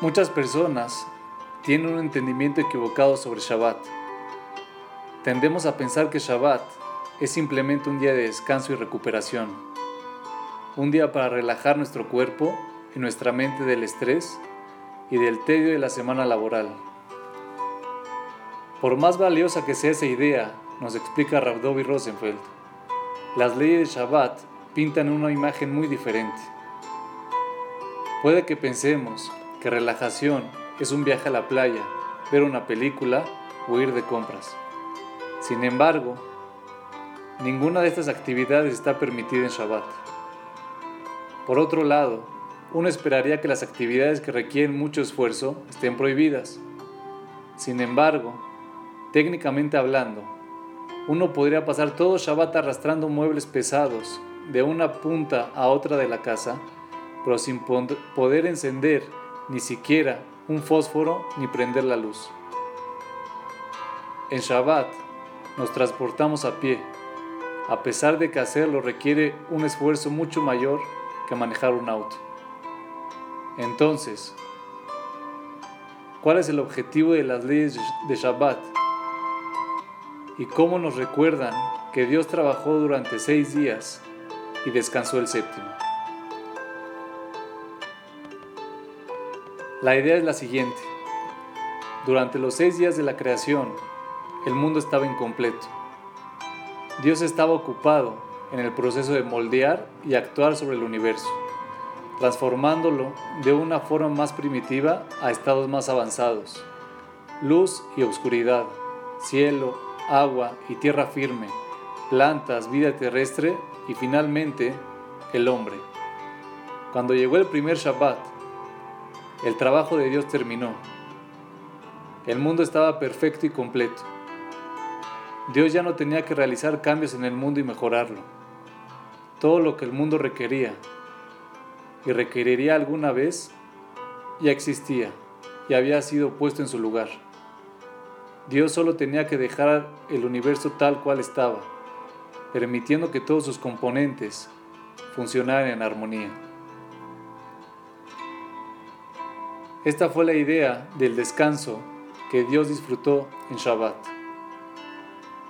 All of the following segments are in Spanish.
Muchas personas tienen un entendimiento equivocado sobre Shabbat. Tendemos a pensar que Shabbat es simplemente un día de descanso y recuperación, un día para relajar nuestro cuerpo y nuestra mente del estrés y del tedio de la semana laboral. Por más valiosa que sea esa idea, nos explica Rabdovi Rosenfeld, las leyes de Shabbat pintan una imagen muy diferente. Puede que pensemos que relajación es un viaje a la playa, ver una película o ir de compras. Sin embargo, ninguna de estas actividades está permitida en Shabbat. Por otro lado, uno esperaría que las actividades que requieren mucho esfuerzo estén prohibidas. Sin embargo, técnicamente hablando, uno podría pasar todo Shabbat arrastrando muebles pesados de una punta a otra de la casa, pero sin poder encender ni siquiera un fósforo ni prender la luz. En Shabbat nos transportamos a pie, a pesar de que hacerlo requiere un esfuerzo mucho mayor que manejar un auto. Entonces, ¿cuál es el objetivo de las leyes de Shabbat? ¿Y cómo nos recuerdan que Dios trabajó durante seis días y descansó el séptimo? La idea es la siguiente. Durante los seis días de la creación, el mundo estaba incompleto. Dios estaba ocupado en el proceso de moldear y actuar sobre el universo, transformándolo de una forma más primitiva a estados más avanzados. Luz y oscuridad, cielo, agua y tierra firme, plantas, vida terrestre y finalmente el hombre. Cuando llegó el primer Shabbat, el trabajo de Dios terminó. El mundo estaba perfecto y completo. Dios ya no tenía que realizar cambios en el mundo y mejorarlo. Todo lo que el mundo requería y requeriría alguna vez ya existía y había sido puesto en su lugar. Dios solo tenía que dejar el universo tal cual estaba, permitiendo que todos sus componentes funcionaran en armonía. Esta fue la idea del descanso que Dios disfrutó en Shabbat.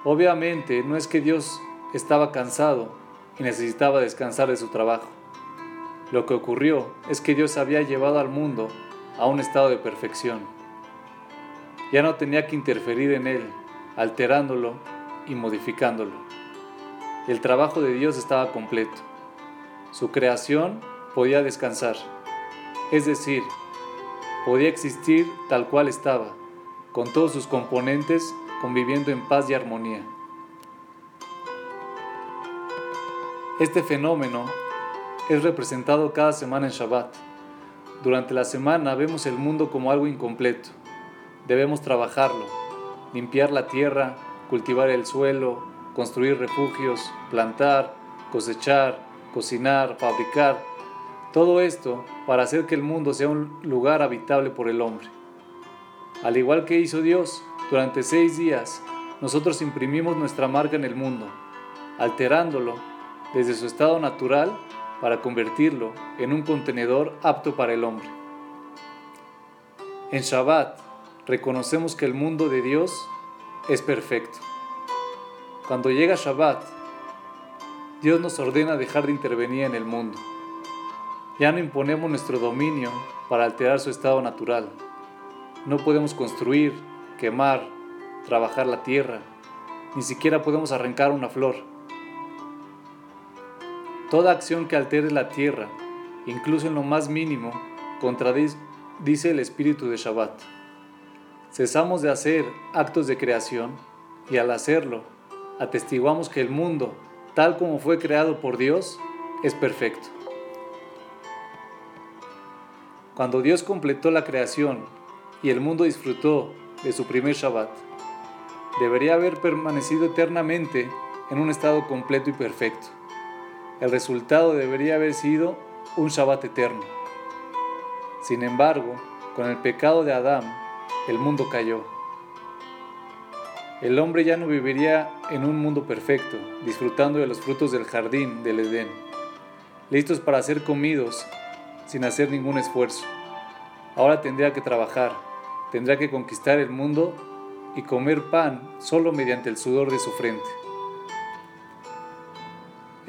Obviamente no es que Dios estaba cansado y necesitaba descansar de su trabajo. Lo que ocurrió es que Dios había llevado al mundo a un estado de perfección. Ya no tenía que interferir en él, alterándolo y modificándolo. El trabajo de Dios estaba completo. Su creación podía descansar, es decir, podía existir tal cual estaba, con todos sus componentes conviviendo en paz y armonía. Este fenómeno es representado cada semana en Shabbat. Durante la semana vemos el mundo como algo incompleto. Debemos trabajarlo, limpiar la tierra, cultivar el suelo, construir refugios, plantar, cosechar, cocinar, fabricar, todo esto para hacer que el mundo sea un lugar habitable por el hombre. Al igual que hizo Dios, durante seis días, nosotros imprimimos nuestra marca en el mundo, alterándolo desde su estado natural para convertirlo en un contenedor apto para el hombre. En Shabbat reconocemos que el mundo de Dios es perfecto. Cuando llega Shabbat, Dios nos ordena dejar de intervenir en el mundo ya no imponemos nuestro dominio para alterar su estado natural. No podemos construir, quemar, trabajar la tierra, ni siquiera podemos arrancar una flor. Toda acción que altere la tierra, incluso en lo más mínimo, contradice el espíritu de Shabbat. Cesamos de hacer actos de creación y al hacerlo, atestiguamos que el mundo, tal como fue creado por Dios, es perfecto. Cuando Dios completó la creación y el mundo disfrutó de su primer Shabbat, debería haber permanecido eternamente en un estado completo y perfecto. El resultado debería haber sido un Shabbat eterno. Sin embargo, con el pecado de Adán, el mundo cayó. El hombre ya no viviría en un mundo perfecto, disfrutando de los frutos del jardín del Edén, listos para ser comidos sin hacer ningún esfuerzo. ahora tendría que trabajar, tendrá que conquistar el mundo y comer pan solo mediante el sudor de su frente.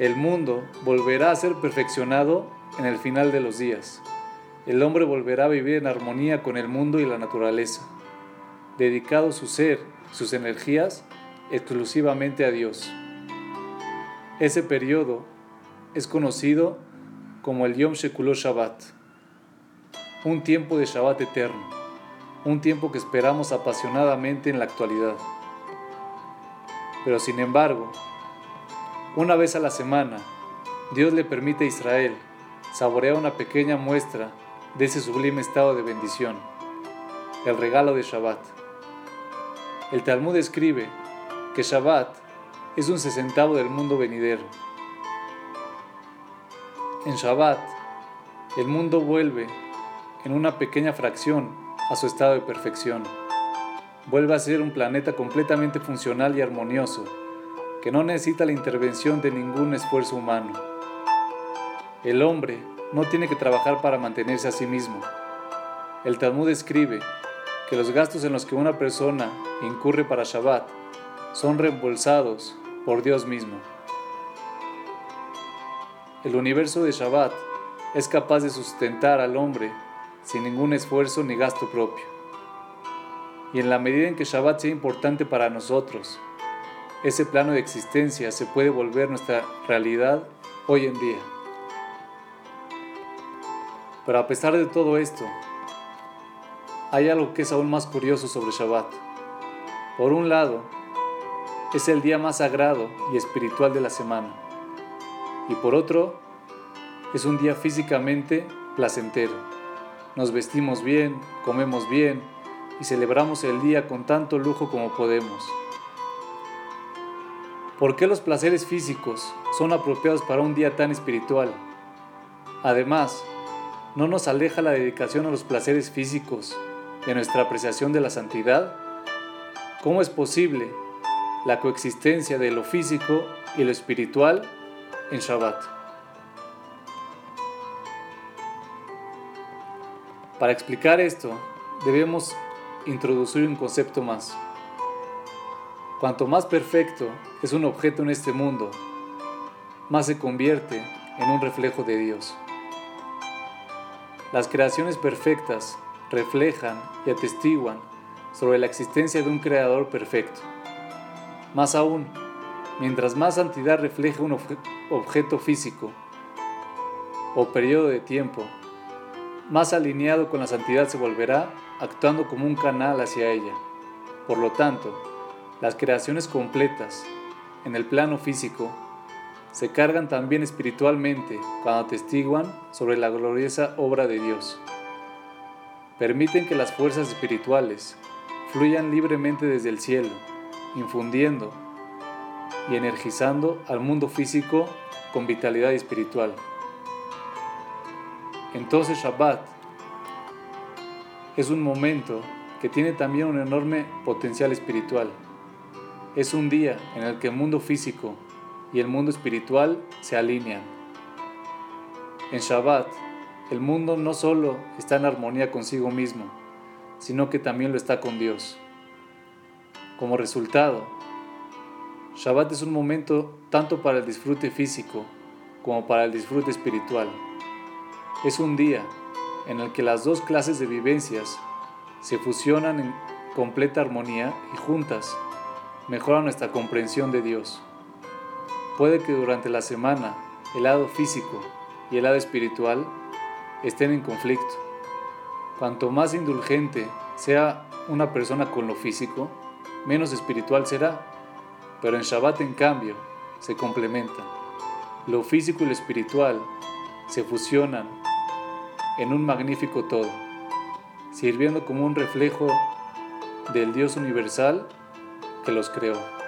El mundo volverá a ser perfeccionado en el final de los días. El hombre volverá a vivir en armonía con el mundo y la naturaleza, dedicado su ser, sus energías, exclusivamente a Dios. Ese periodo es conocido como el Yom Shekulot Shabbat, un tiempo de Shabbat eterno, un tiempo que esperamos apasionadamente en la actualidad. Pero sin embargo, una vez a la semana, Dios le permite a Israel saborear una pequeña muestra de ese sublime estado de bendición, el regalo de Shabbat. El Talmud escribe que Shabbat es un sesentavo del mundo venidero. En Shabbat, el mundo vuelve en una pequeña fracción a su estado de perfección. Vuelve a ser un planeta completamente funcional y armonioso, que no necesita la intervención de ningún esfuerzo humano. El hombre no tiene que trabajar para mantenerse a sí mismo. El Talmud escribe que los gastos en los que una persona incurre para Shabbat son reembolsados por Dios mismo. El universo de Shabbat es capaz de sustentar al hombre sin ningún esfuerzo ni gasto propio. Y en la medida en que Shabbat sea importante para nosotros, ese plano de existencia se puede volver nuestra realidad hoy en día. Pero a pesar de todo esto, hay algo que es aún más curioso sobre Shabbat. Por un lado, es el día más sagrado y espiritual de la semana. Y por otro, es un día físicamente placentero. Nos vestimos bien, comemos bien y celebramos el día con tanto lujo como podemos. ¿Por qué los placeres físicos son apropiados para un día tan espiritual? Además, ¿no nos aleja la dedicación a los placeres físicos de nuestra apreciación de la santidad? ¿Cómo es posible la coexistencia de lo físico y lo espiritual en Shabbat. Para explicar esto, debemos introducir un concepto más. Cuanto más perfecto es un objeto en este mundo, más se convierte en un reflejo de Dios. Las creaciones perfectas reflejan y atestiguan sobre la existencia de un creador perfecto. Más aún, mientras más santidad refleja un objeto físico o periodo de tiempo, más alineado con la santidad se volverá, actuando como un canal hacia ella. Por lo tanto, las creaciones completas, en el plano físico, se cargan también espiritualmente cuando atestiguan sobre la gloriosa obra de Dios. Permiten que las fuerzas espirituales fluyan libremente desde el cielo infundiendo y energizando al mundo físico con vitalidad espiritual. Entonces Shabbat es un momento que tiene también un enorme potencial espiritual. Es un día en el que el mundo físico y el mundo espiritual se alinean. En Shabbat, el mundo no solo está en armonía consigo mismo, sino que también lo está con Dios. Como resultado, Shabbat es un momento tanto para el disfrute físico como para el disfrute espiritual. Es un día en el que las dos clases de vivencias se fusionan en completa armonía y juntas mejoran nuestra comprensión de Dios. Puede que durante la semana el lado físico y el lado espiritual estén en conflicto. Cuanto más indulgente sea una persona con lo físico, menos espiritual será. Pero en Shabbat, en cambio, se complementan. Lo físico y lo espiritual se fusionan en un magnífico todo, sirviendo como un reflejo del Dios universal que los creó.